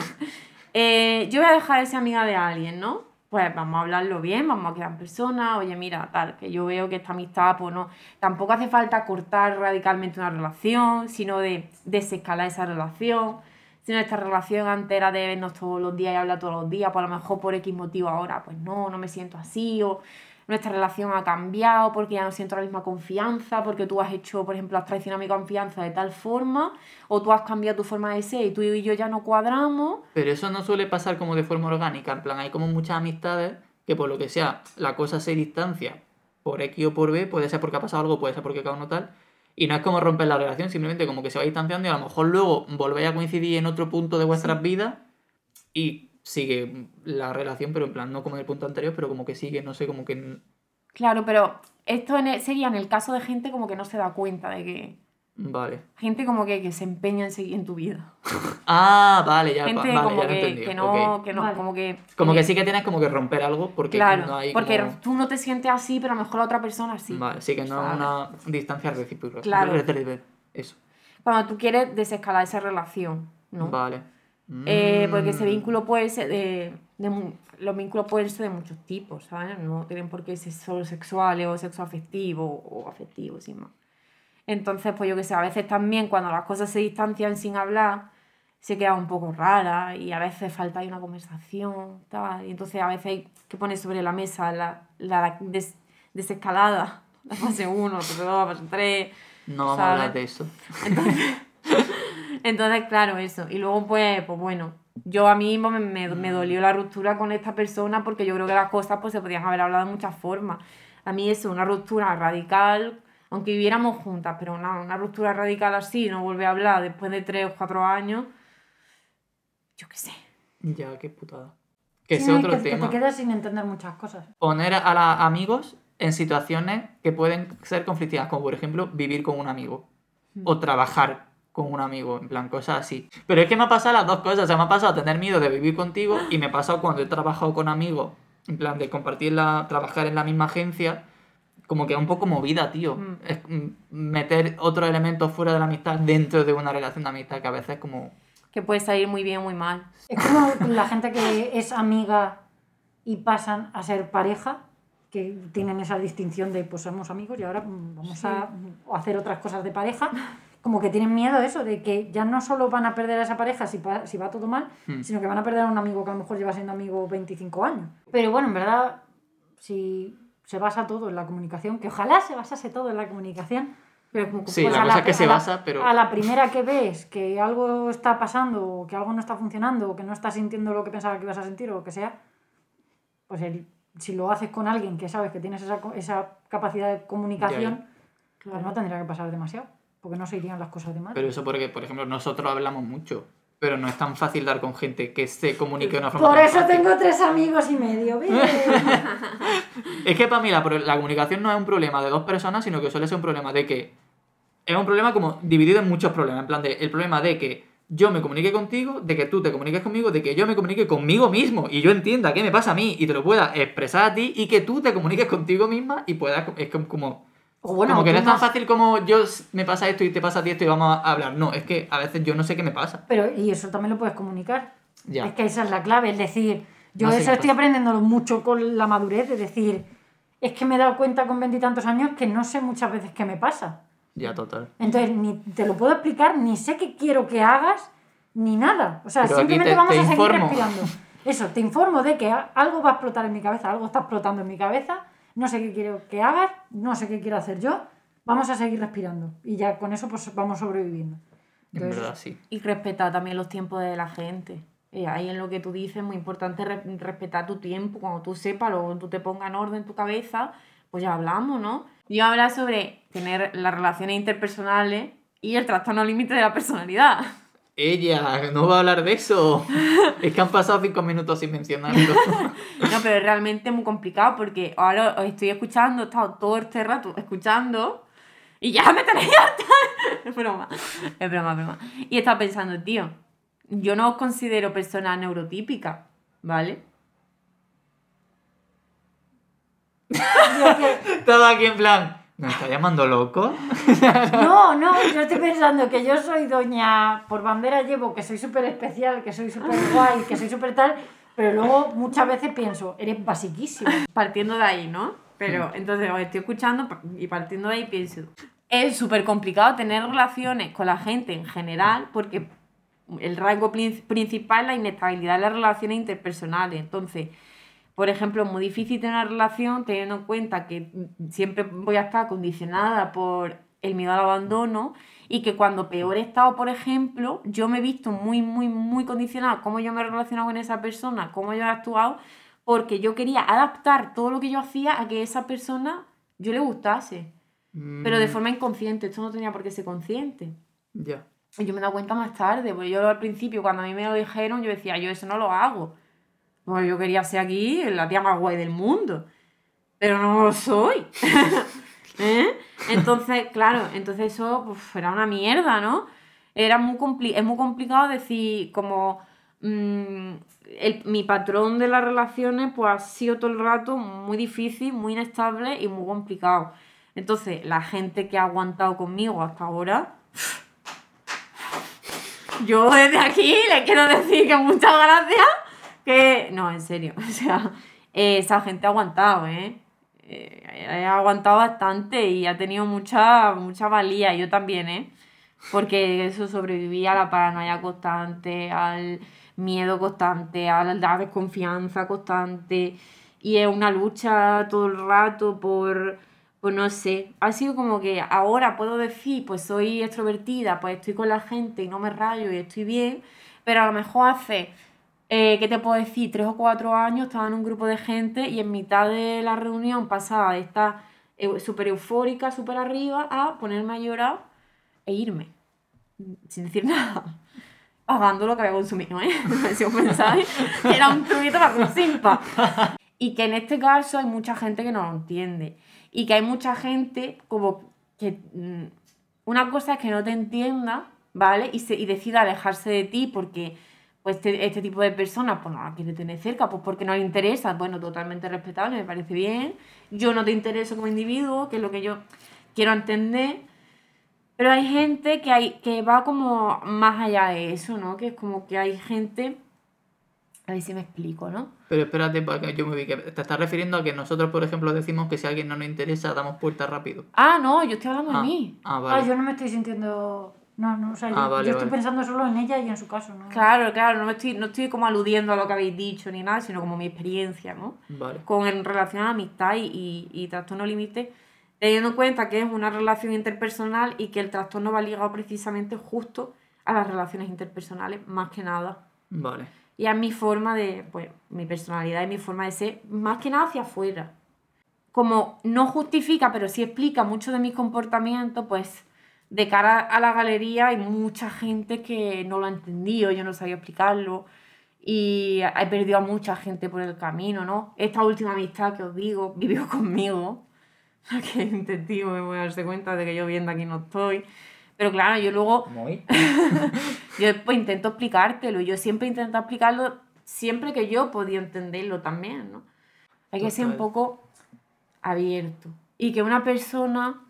eh, yo voy a dejar de ser amiga de alguien, ¿no? Pues vamos a hablarlo bien, vamos a quedar en persona, oye, mira, tal, que yo veo que esta amistad, pues no. Tampoco hace falta cortar radicalmente una relación, sino de desescalar esa relación. Si nuestra relación antes era de vernos todos los días y hablar todos los días, pues a lo mejor por X motivo ahora, pues no, no me siento así, o nuestra relación ha cambiado porque ya no siento la misma confianza, porque tú has hecho, por ejemplo, has traicionado mi confianza de tal forma, o tú has cambiado tu forma de ser y tú y yo ya no cuadramos. Pero eso no suele pasar como de forma orgánica, en plan, hay como muchas amistades que por lo que sea, la cosa se distancia por X o por B, puede ser porque ha pasado algo, puede ser porque cada uno tal, y no es como romper la relación, simplemente como que se va distanciando y a lo mejor luego volvéis a coincidir en otro punto de vuestras vidas y sigue la relación, pero en plan, no como en el punto anterior, pero como que sigue, no sé, como que... Claro, pero esto en el- sería en el caso de gente como que no se da cuenta de que... Vale. Gente como que, que se empeña en seguir en tu vida. Ah, vale, ya, Gente vale, ya como lo he que, entendido, que no, ok. que no, Vale. como que... Como que sí que tienes como que romper algo porque Claro, no hay porque como- tú no te sientes así, pero a lo mejor la otra persona sí. Vale, sí que no es una distancia recíproca. Claro. Eso. Cuando tú quieres desescalar esa relación, ¿no? Vale. Eh, porque ese Mm. vínculo puede ser de, de Los vínculos pueden ser de muchos tipos, ¿sabes? No tienen por qué ser solo sexuales o sexo afectivo o afectivo, sin más. Entonces, pues yo que sé, a veces también cuando las cosas se distancian sin hablar, se queda un poco rara y a veces falta ahí una conversación, tal. Y entonces a veces hay que poner sobre la mesa la, la des- desescalada, la fase 1, fase 2, fase 3. No vamos a hablar de eso. Entonces, claro, eso. Y luego, pues, pues bueno, yo a mí me, me, me dolió la ruptura con esta persona porque yo creo que las cosas pues se podían haber hablado de muchas formas. A mí eso, una ruptura radical, aunque viviéramos juntas, pero una, una ruptura radical así, no volver a hablar después de tres o cuatro años, yo qué sé. Ya, qué putada. Que Sí, y otro que, que tema. te quedas sin entender muchas cosas. Poner a los amigos en situaciones que pueden ser conflictivas, como por ejemplo vivir con un amigo. Hmm. O trabajar con un amigo, en plan, cosas así. Pero es que me ha pasado las dos cosas. O sea, me ha pasado tener miedo de vivir contigo y me ha pasado cuando he trabajado con amigos, en plan, de compartir la, trabajar en la misma agencia, como que es un poco movida, tío. Mm. Es meter otros elementos fuera de la amistad dentro de una relación de amistad que a veces es como... Que puede salir muy bien o muy mal. Es como la gente que es amiga y pasan a ser pareja, que tienen esa distinción de pues somos amigos y ahora vamos a mm, hacer otras cosas de pareja. Como que tienen miedo de eso, de que ya no solo van a perder a esa pareja si, pa- si va todo mal, Hmm. sino que van a perder a un amigo que a lo mejor lleva siendo amigo 25 años. Pero bueno, en verdad, si se basa todo en la comunicación, que ojalá se basase todo en la comunicación, Pero como, Sí, pues la a cosa es que se basa, pero... a la primera que ves que algo está pasando, o que algo no está funcionando, o que no estás sintiendo lo que pensaba que ibas a sentir, o lo que sea, pues el- si lo haces con alguien que sabes que tienes esa, capacidad de comunicación, pues no tendría que pasar demasiado, porque no se irían las cosas de mal. Pero eso porque, por ejemplo, nosotros hablamos mucho, pero no es tan fácil dar con gente que se comunique de una forma Por tan eso fácil. tengo tres amigos y medio, ¿ves? Es que para mí la, la comunicación no es un problema de dos personas, sino que suele ser un problema de que... Es un problema como dividido en muchos problemas, en plan de el problema de que yo me comunique contigo, de que tú te comuniques conmigo, de que yo me comunique conmigo mismo y yo entienda qué me pasa a mí y te lo pueda expresar a ti y que tú te comuniques contigo misma y puedas, es como, O bueno, como que no es tan fácil como yo me pasa esto y te pasa a ti esto y vamos a hablar. No, es que a veces yo no sé qué me pasa. Pero, y eso también lo puedes comunicar. Ya. Es que esa es la clave, es decir, yo No sé eso estoy aprendiéndolo mucho con la madurez, de decir, es que me he dado cuenta con veintitantos años que no sé muchas veces qué me pasa. Ya, total. Entonces, ni te lo puedo explicar, ni sé qué quiero que hagas, ni nada. O sea, Pero simplemente te- vamos te a seguir respirando. Eso, te informo de que algo va a explotar en mi cabeza, algo está explotando en mi cabeza, no sé qué quiero que hagas, no sé qué quiero hacer yo, vamos a seguir respirando. Y ya con eso pues vamos sobreviviendo. En Entonces, verdad, sí. Y respetar también los tiempos de la gente. Eh, ahí en lo que tú dices es muy importante re- respetar tu tiempo. Cuando tú sepas, luego tú te pongas en orden en tu cabeza, pues ya hablamos, ¿no? Yo hablar sobre tener las relaciones interpersonales y el trastorno límite de la personalidad. Ella, no va a hablar de eso. es que han pasado cinco minutos sin mencionarlo. No, pero es realmente muy complicado porque ahora os estoy escuchando, he estado todo este rato escuchando y ya me tenéis harta. Es broma, es broma, es broma. Y he estado pensando, tío, yo no os considero persona neurotípica, ¿vale? Todo aquí en plan, ¿me está llamando loco? No, no, yo estoy pensando que yo soy doña, por bandera llevo que soy súper especial, que soy súper guay, que soy súper tal, pero luego muchas veces pienso, eres basiquísima. Partiendo de ahí, ¿no? Pero entonces os estoy escuchando y partiendo de ahí pienso, es súper complicado tener relaciones con la gente en general porque el rasgo prin- principal es la inestabilidad de las relaciones interpersonales. Entonces, por ejemplo, es muy difícil tener una relación teniendo en cuenta que mm, siempre voy a estar condicionada por el miedo al abandono y que cuando peor he estado, por ejemplo, yo me he visto muy, muy, muy condicionada cómo yo me he relacionado con esa persona, cómo yo he actuado, porque yo quería adaptar todo lo que yo hacía a que esa persona yo le gustase, pero de Mm, forma inconsciente, esto no tenía por qué ser consciente. Ya. Y yo me he dado cuenta más tarde, porque yo al principio, cuando a mí me lo dijeron, yo decía, yo eso no lo hago. Pues yo quería ser aquí la tía más guay del mundo. Pero no lo soy. ¿Eh? Entonces, claro, entonces eso pues, era una mierda, ¿no? Era muy compli es muy complicado decir como mm, el- mi patrón de las relaciones pues ha sido todo el rato muy difícil, muy inestable y muy complicado. Entonces, la gente que ha aguantado conmigo hasta ahora, yo desde aquí le quiero decir que muchas gracias. Que. No, en serio. O sea, eh, esa gente ha aguantado, ¿eh? Eh, Ha aguantado bastante y ha tenido mucha, mucha valía. Yo también, ¿eh? Porque eso sobrevivía a la paranoia constante, al miedo constante, a la desconfianza constante. Y es una lucha todo el rato por, pues no sé, ha sido como que ahora puedo decir, pues soy extrovertida, pues estoy con la gente y no me rayo y estoy bien, pero a lo mejor hace, eh, ¿qué te puedo decir? Tres o cuatro años estaba en un grupo de gente y en mitad de la reunión pasaba de estar eu- súper eufórica, súper arriba, a ponerme a llorar e irme, sin decir nada. Pagando lo que había consumido, ¿eh? Si os pensáis, era un truquito para un simpa. Y que en este caso hay mucha gente que no lo entiende. Y que hay mucha gente como que... mm, Una cosa es que no te entienda, ¿vale? Y, se, y decida alejarse de ti porque pues este, este tipo de personas pues no la quiere tener cerca, pues porque no le interesa. Bueno, totalmente respetable, me parece bien. Yo no te intereso como individuo, que es lo que yo quiero entender. Pero hay gente que, hay, que va como más allá de eso, ¿no? Que es como que hay gente... A ver si me explico, ¿no? Pero espérate, porque yo me vi que te estás refiriendo a que nosotros, por ejemplo, decimos que si a alguien no nos interesa, damos puerta rápido. Ah, no, yo estoy hablando Ah, de mí. ah, Ah, vale. yo no me estoy sintiendo... No, no, o sea, yo, Ah, vale, yo estoy vale. pensando solo en ella y en su caso, ¿no? Claro, claro, no me estoy, no estoy como aludiendo a lo que habéis dicho ni nada, sino como mi experiencia, ¿no? Vale. Con en relación a amistad y, y, y trastorno límite, teniendo en cuenta que es una relación interpersonal y que el trastorno va ligado precisamente justo a las relaciones interpersonales, más que nada. Vale. Y a mi forma de, pues, mi personalidad y mi forma de ser, más que nada hacia afuera. Como no justifica, pero sí explica mucho de mis comportamientos, pues de cara a la galería hay mucha gente que no lo ha entendido, yo no sabía explicarlo. Y he perdido a mucha gente por el camino, ¿no? Esta última amistad que os digo vivió conmigo. Que un testigo me voy a darse cuenta de que yo viendo aquí no estoy. Pero claro, yo luego Muy. yo pues intento explicártelo. Yo siempre intento explicarlo siempre que yo podido entenderlo también, ¿no? Hay que ser un poco abierto. Y que una persona,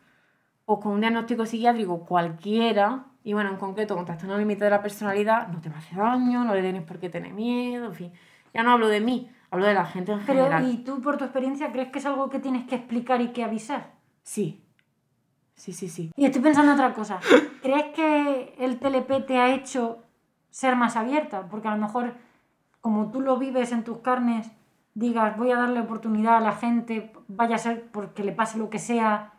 o con un diagnóstico psiquiátrico cualquiera, y bueno, en concreto con trastorno límite de la personalidad, no te va a hacer daño, no le tienes por qué tener miedo, en fin. Ya no hablo de mí, hablo de la gente en Pero, general. ¿y tú por tu experiencia crees que es algo que tienes que explicar y que avisar? Sí. Sí, sí, sí. Y estoy pensando en otra cosa. ¿Crees que el TLP te ha hecho ser más abierta? Porque a lo mejor, como tú lo vives en tus carnes, digas, voy a darle oportunidad a la gente, vaya a ser porque le pase lo que sea.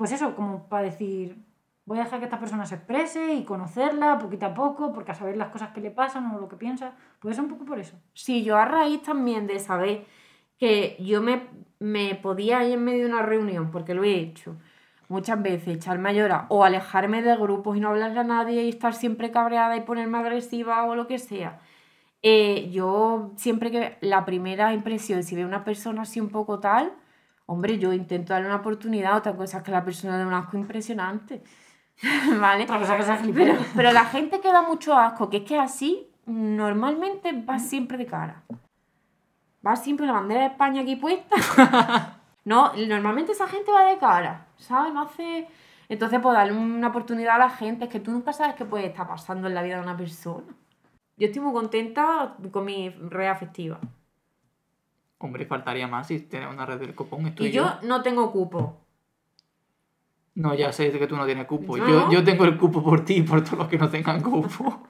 Pues eso, como para decir, voy a dejar que esta persona se exprese y conocerla poquito a poco, porque a saber las cosas que le pasan o lo que piensa. Puede ser un poco por eso. Sí, yo a raíz también de saber que yo me, me podía ir en medio de una reunión, porque lo he hecho muchas veces, echarme a llorar o alejarme de grupos y no hablarle a nadie y estar siempre cabreada y ponerme agresiva o lo que sea. Eh, yo siempre que la primera impresión, si veo una persona así un poco tal, hombre, yo intento darle una oportunidad, otra cosa es que la persona dé un asco impresionante. ¿Vale? Pero la gente que da mucho asco, que es que así, normalmente va siempre de cara. Va siempre la bandera de España aquí puesta. no, normalmente esa gente va de cara, ¿sabes? No hace... Entonces, pues darle una oportunidad a la gente, es que tú nunca sabes qué puede estar pasando en la vida de una persona. Yo estoy muy contenta con mi red afectiva. Hombre, faltaría más si tienes una red del copón. Estoy Y yo no tengo cupo. No, ya sé que tú no tienes cupo. Yo Yo, tengo el cupo por ti y por todos los que no tengan cupo.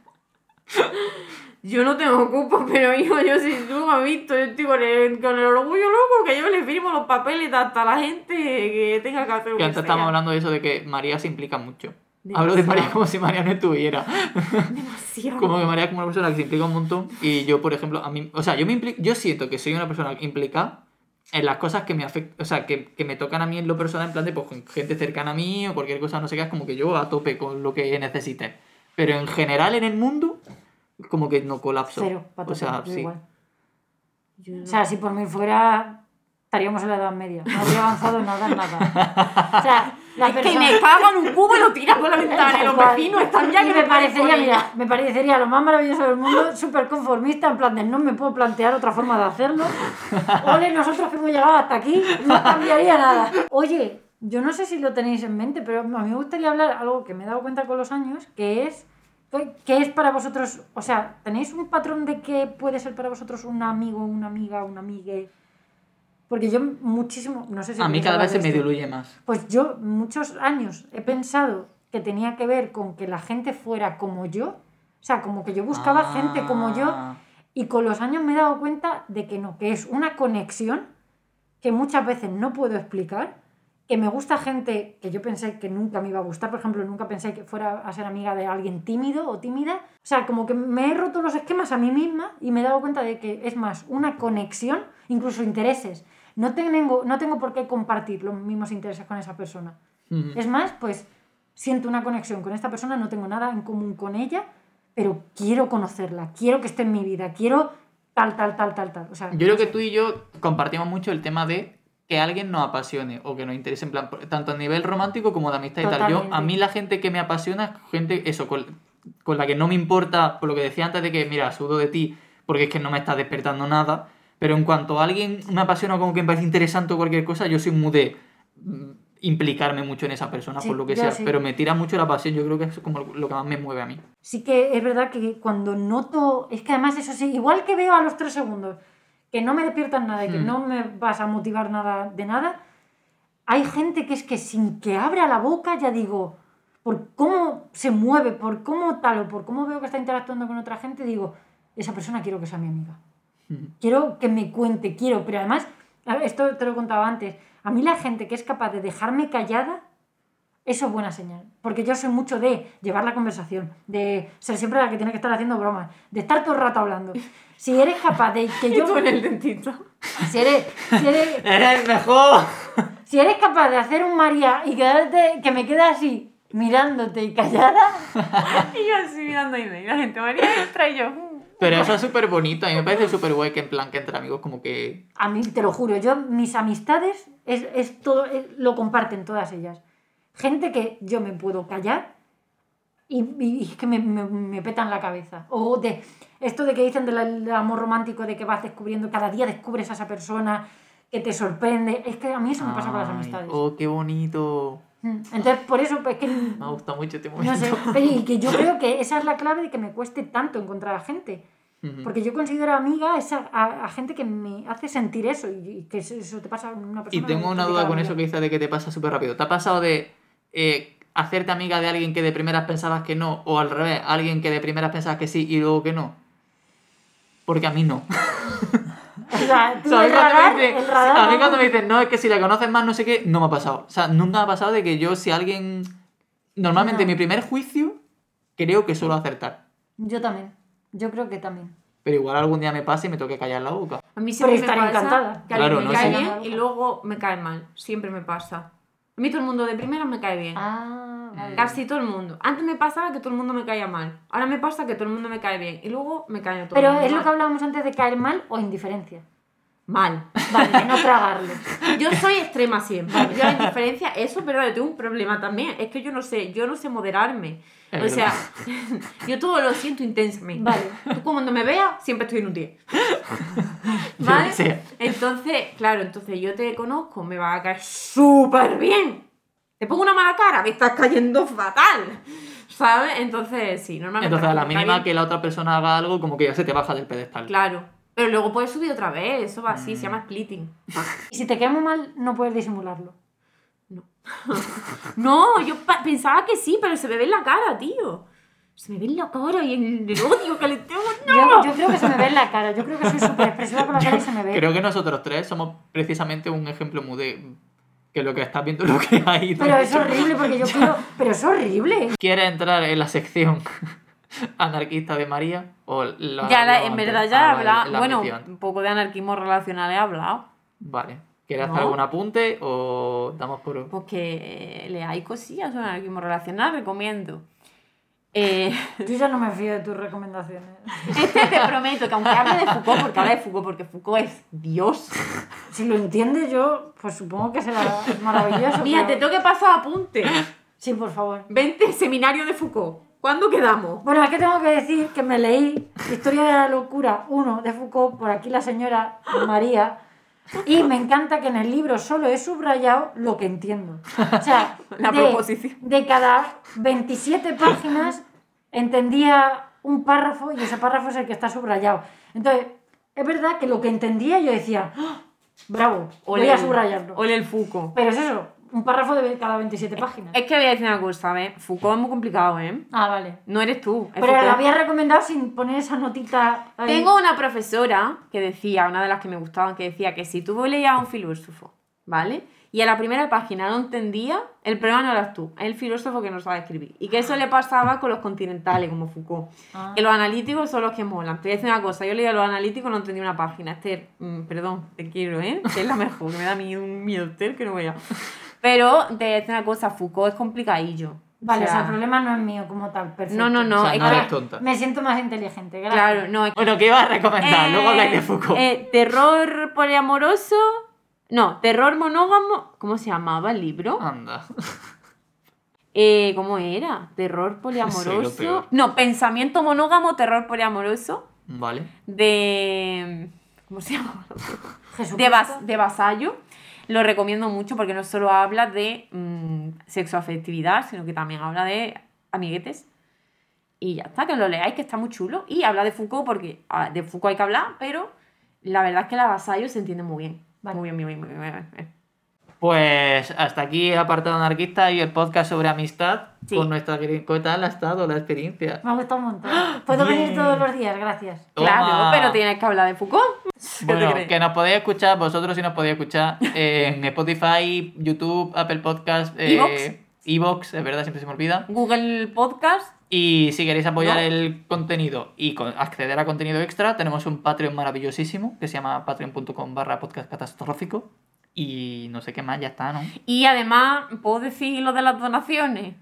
Yo no tengo cupo, pero hijo, yo si tú me has visto, yo estoy con el, con el orgullo loco que yo le firmo los papeles hasta la gente que tenga que hacer lo Que antes estábamos hablando de eso de que María se implica mucho. Hablo de María Demasiado. como si María no estuviera. Demasiado. Como que María es como una persona que se implica un montón. Y yo, por ejemplo, a mí. O sea, yo me impli- yo siento que soy una persona implicada en las cosas que me afectan. O sea, que, que me tocan a mí en lo personal, en plan de pues, con gente cercana a mí o cualquier cosa, no sé qué, es como que yo a tope con lo que necesite. Pero en general en el mundo, como que no colapso. Cero, patata, o sea, sí. igual. Yo O sea, si por mí fuera, estaríamos en la Edad Media. No habría avanzado nada, en nada. O sea, la Es que me cagan un cubo y lo tiran por la ventana los vecinos están ya Y que me parecería, mira, me parecería lo más maravilloso del mundo, súper conformista, en plan de no me puedo plantear otra forma de hacerlo. Ole, nosotros que hemos llegado hasta aquí, no cambiaría nada. Oye, yo no sé si lo tenéis en mente, pero a mí me gustaría hablar algo que me he dado cuenta con los años, que es ¿Qué es para vosotros? O sea, ¿tenéis un patrón de qué puede ser para vosotros un amigo, una amiga, un amigue? Porque yo muchísimo, no sé si A mí cada vez se me diluye más. Pues yo muchos años he pensado que tenía que ver con que la gente fuera como yo. O sea, como que yo buscaba gente como yo. Ah. Y con los años me he dado cuenta de que no, que es una conexión que muchas veces no puedo explicar. Que me gusta gente que yo pensé que nunca me iba a gustar. Por ejemplo, nunca pensé que fuera a ser amiga de alguien tímido o tímida. O sea, como que me he roto los esquemas a mí misma y me he dado cuenta de que es más una conexión, incluso intereses. No tengo, no tengo por qué compartir los mismos intereses con esa persona. Es más, pues siento una conexión con esta persona, no tengo nada en común con ella, pero quiero conocerla, quiero que esté en mi vida, quiero tal, tal, tal, tal, tal. O sea, Yo creo que tú y yo compartimos mucho el tema de que alguien nos apasione o que nos interese en plan, tanto a nivel romántico como de amistad y tal. Yo, a mí la gente que me apasiona es gente, eso, con, con la que no me importa, por lo que decía antes de que, mira, sudo de ti porque es que no me está despertando nada, pero en cuanto a alguien me apasiona o como que me parece interesante o cualquier cosa, yo soy muy de mm, implicarme mucho en esa persona, Sí, por lo que sea, sí. pero me tira mucho la pasión, yo creo que es como lo que más me mueve a mí. sí que es verdad que cuando noto, es que además eso sí, igual que veo a los tres segundos que no me despiertan nada y que Hmm. no me vas a motivar nada de nada, hay gente que es que sin que abra la boca ya digo, por cómo se mueve, por cómo tal o por cómo veo que está interactuando con otra gente, digo, esa persona quiero que sea mi amiga. Quiero que me cuente, quiero, pero además, esto te lo he contado antes, a mí la gente que es capaz de dejarme callada, eso es buena señal. Porque yo soy mucho de llevar la conversación, de ser siempre la que tiene que estar haciendo bromas, de estar todo el rato hablando. Si eres capaz de que yo... en el dentista. Si eres, si eres, ¡Eres mejor! si eres capaz de hacer un María y quedarte, que me quede así mirándote y callada, Y yo así mirando y la gente, María, entra y yo. Pero eso es súper bonito, a mí me parece súper guay que en plan que entre amigos como que... a mí te lo juro, yo mis amistades es, es todo, es- lo comparten todas ellas. Gente que yo me puedo callar y, y es que me, me, me petan la cabeza. O de esto de que dicen del, amor romántico, de que vas descubriendo, cada día descubres a esa persona que te sorprende. Es que a mí eso me pasa con las Ay, amistades. Oh, qué bonito. Mm, Entonces, por eso, es que Me ha gustado mucho este no momento. sé, pero y que yo creo que esa es la clave de que me cueste tanto encontrar a gente. Porque yo considero amiga esa, a, a gente que me hace sentir eso y, y que eso, eso te pasa a una persona. Y tengo una duda con eso que dices de que te pasa súper rápido. ¿Te ha pasado de eh, hacerte amiga de alguien que de primeras pensabas que no? O al revés, alguien que de primeras pensabas que sí y luego que no? Porque a mí no. O sea, tú O sea, a mí el cuando radar, me dicen- el radar a mí no- cuando me dicen, no, es que si la conoces más, no sé qué, no me ha pasado. O sea, nunca me ha pasado de que yo, si alguien. Normalmente, No. mi primer juicio, creo que suelo acertar. Yo también. Yo creo que también. Pero igual algún día me pasa y me toque callar la boca. A mí Pero siempre me estaré pasa encantada. que alguien Claro, me no, cae bien y luego me cae mal. Siempre me pasa. A mí todo el mundo de primera me cae bien. Ah, Casi todo el mundo. Antes me pasaba que todo el mundo me caía mal. Ahora me pasa que todo el mundo me cae bien. Y luego me cae todo el Pero mundo es lo que hablábamos antes de caer mal o indiferencia. Mal. Vale, de no tragarlo. Yo soy extrema siempre. Yo la indiferencia, eso, pero yo tengo un problema también. Es que yo no sé, yo no sé moderarme. Es o sea, yo todo lo siento intensamente. Vale. Tú cuando me veas, siempre estoy en un 10. Yo ¿Vale? Entonces, claro, entonces yo te conozco, me va a caer súper bien. Te pongo una mala cara, me estás cayendo fatal. ¿Sabes? Entonces, sí, normalmente. Entonces, a la mínima bien. que la otra persona haga algo, como que ya se te baja del pedestal. Claro. Pero luego puedes subir otra vez, eso va Mm. así, se llama splitting. Y si te queda muy mal, no puedes disimularlo. No, yo pa- pensaba que sí, pero se me ve en la cara, tío. Se me ve en la cara y en el odio que le tengo. Yo, yo creo que se me ve en la cara. Yo creo que soy súper expresiva con la cara y se me ve. Creo que nosotros tres somos precisamente un ejemplo muy de que lo que estás viendo es lo que hay. Pero es horrible porque yo quiero. Pero es horrible. ¿Quieres entrar en la sección anarquista de María? O Ya, la- en antes? verdad ya he Ah, hablado. la Bueno, un poco de anarquismo relacional he hablado. Vale. ¿Quieres ¿No? hacer algún apunte o damos por...? Porque leáis cosillas sobre anarquismo relacional, recomiendo. Eh, Yo ya no me fío de tus recomendaciones. este te prometo que aunque hable de Foucault, porque habla de Foucault, porque Foucault es Dios. Si lo entiendes yo, pues supongo que será maravilloso. Mira, te tengo que pasar apunte. Sí, por favor. Vente, seminario de Foucault. ¿Cuándo quedamos? Bueno, es que tengo que decir que me leí Historia de la Locura 1 de Foucault, por aquí la señora María, y me encanta que en el libro solo he subrayado lo que entiendo. O sea, La de, proposición. de cada 27 páginas entendía un párrafo y ese párrafo es el que está subrayado. Entonces, es verdad que lo que entendía yo decía, ¡Ah! bravo, voy a subrayarlo. Ole el Foucault. Pero es eso, un párrafo de cada 27 páginas. Es que voy a decir una cosa, ¿ves? Foucault es muy complicado, ¿eh? Ah, vale. No eres tú. Pero Foucault. lo había recomendado sin poner esa notita ahí. Tengo una profesora que decía, una de las que me gustaban, que decía que si tú leías a un filósofo, ¿vale? Y a la primera página no entendía, el problema no eras tú, es el filósofo que no sabe escribir. Y que eso le pasaba con los continentales, como Foucault. Ah. Que los analíticos son los que molan. Te voy a decir una cosa, yo leía a los analíticos y no entendí una página. Esther, mm, perdón, te quiero, ¿eh? Que es la mejor, que me da a mí un miedo, Esther, que no voy a... Pero te voy a decir una cosa, Foucault es complicadillo. Vale, o sea, el problema no es mío como tal, perfecto. No, no, no, O sea, es no eres tonta. Me siento más inteligente, gracias. Claro, no, es Bueno, ¿qué ibas a recomendar? Eh, Luego habláis de Foucault. eh, terror poliamoroso. No, terror monógamo. ¿Cómo se llamaba el libro? Anda. Eh, ¿Cómo era? Terror poliamoroso. No, pensamiento monógamo, terror poliamoroso. Vale. De. ¿Cómo se llama? De, Vas- de Vasallo. Lo recomiendo mucho porque no solo habla de mm, sexoafectividad, sino que también habla de amiguetes. Y ya está, que lo leáis, que está muy chulo. Y habla de Foucault porque de Foucault hay que hablar, pero la verdad es que la Vasallo se entiende muy bien. Vale. Muy bien, muy bien, muy bien, muy bien. Pues hasta aquí el apartado anarquista y el podcast sobre amistad Sí. con nuestra. ¿Qué tal ha estado la experiencia? Me ha gustado un montón. Puedo venir Bien. todos los días, gracias. Claro, pero tienes que hablar de Foucault. ¿Qué te Bueno, que nos podéis escuchar, vosotros sí nos podéis escuchar en Spotify, YouTube, Apple Podcast, Evox. Evox, es verdad, siempre se me olvida. Google Podcast. Y si queréis apoyar No. el contenido y acceder a contenido extra, tenemos un Patreon maravillosísimo que se llama patreon.com barra podcast catastrófico. Y no sé qué más, ya está, ¿no? Y además, ¿puedo decir lo de las donaciones?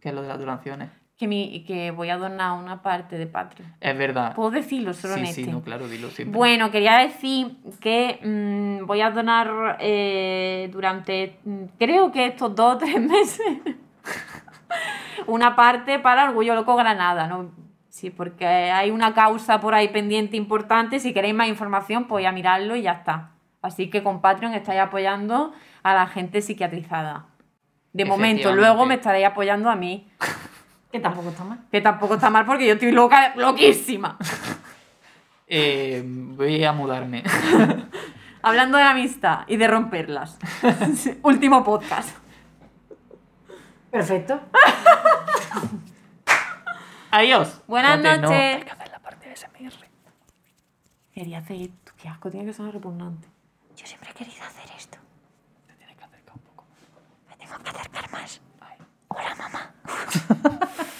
Que es lo de las donaciones. Que, mi, que voy a donar una parte de Patreon. Es verdad. ¿Puedo decirlo solo Sí, en sí, este? no, claro, dilo siempre. Bueno, quería decir que mm, voy a donar eh, durante, mm, creo que estos dos o tres meses, una parte para Orgullo Loco Granada, ¿no? Sí, porque hay una causa por ahí pendiente importante. Si queréis más información, pues a mirarlo y ya está. Así que con Patreon estáis apoyando a la gente psiquiatrizada. De momento, luego me estaréis apoyando a mí. Que tampoco está mal. Que tampoco está mal porque yo estoy loca, loquísima. Eh, voy a mudarme. Hablando de amistad y de romperlas. Último podcast. Perfecto. Adiós. Buenas Espérate, no, noches. hay que hacer la parte de SMR. Quería hacer esto. Qué asco, tiene que sonar repugnante. Yo siempre he querido hacer esto. Te tienes que acercar un poco. Me tengo que acercar más. Ay. Hola, mamá.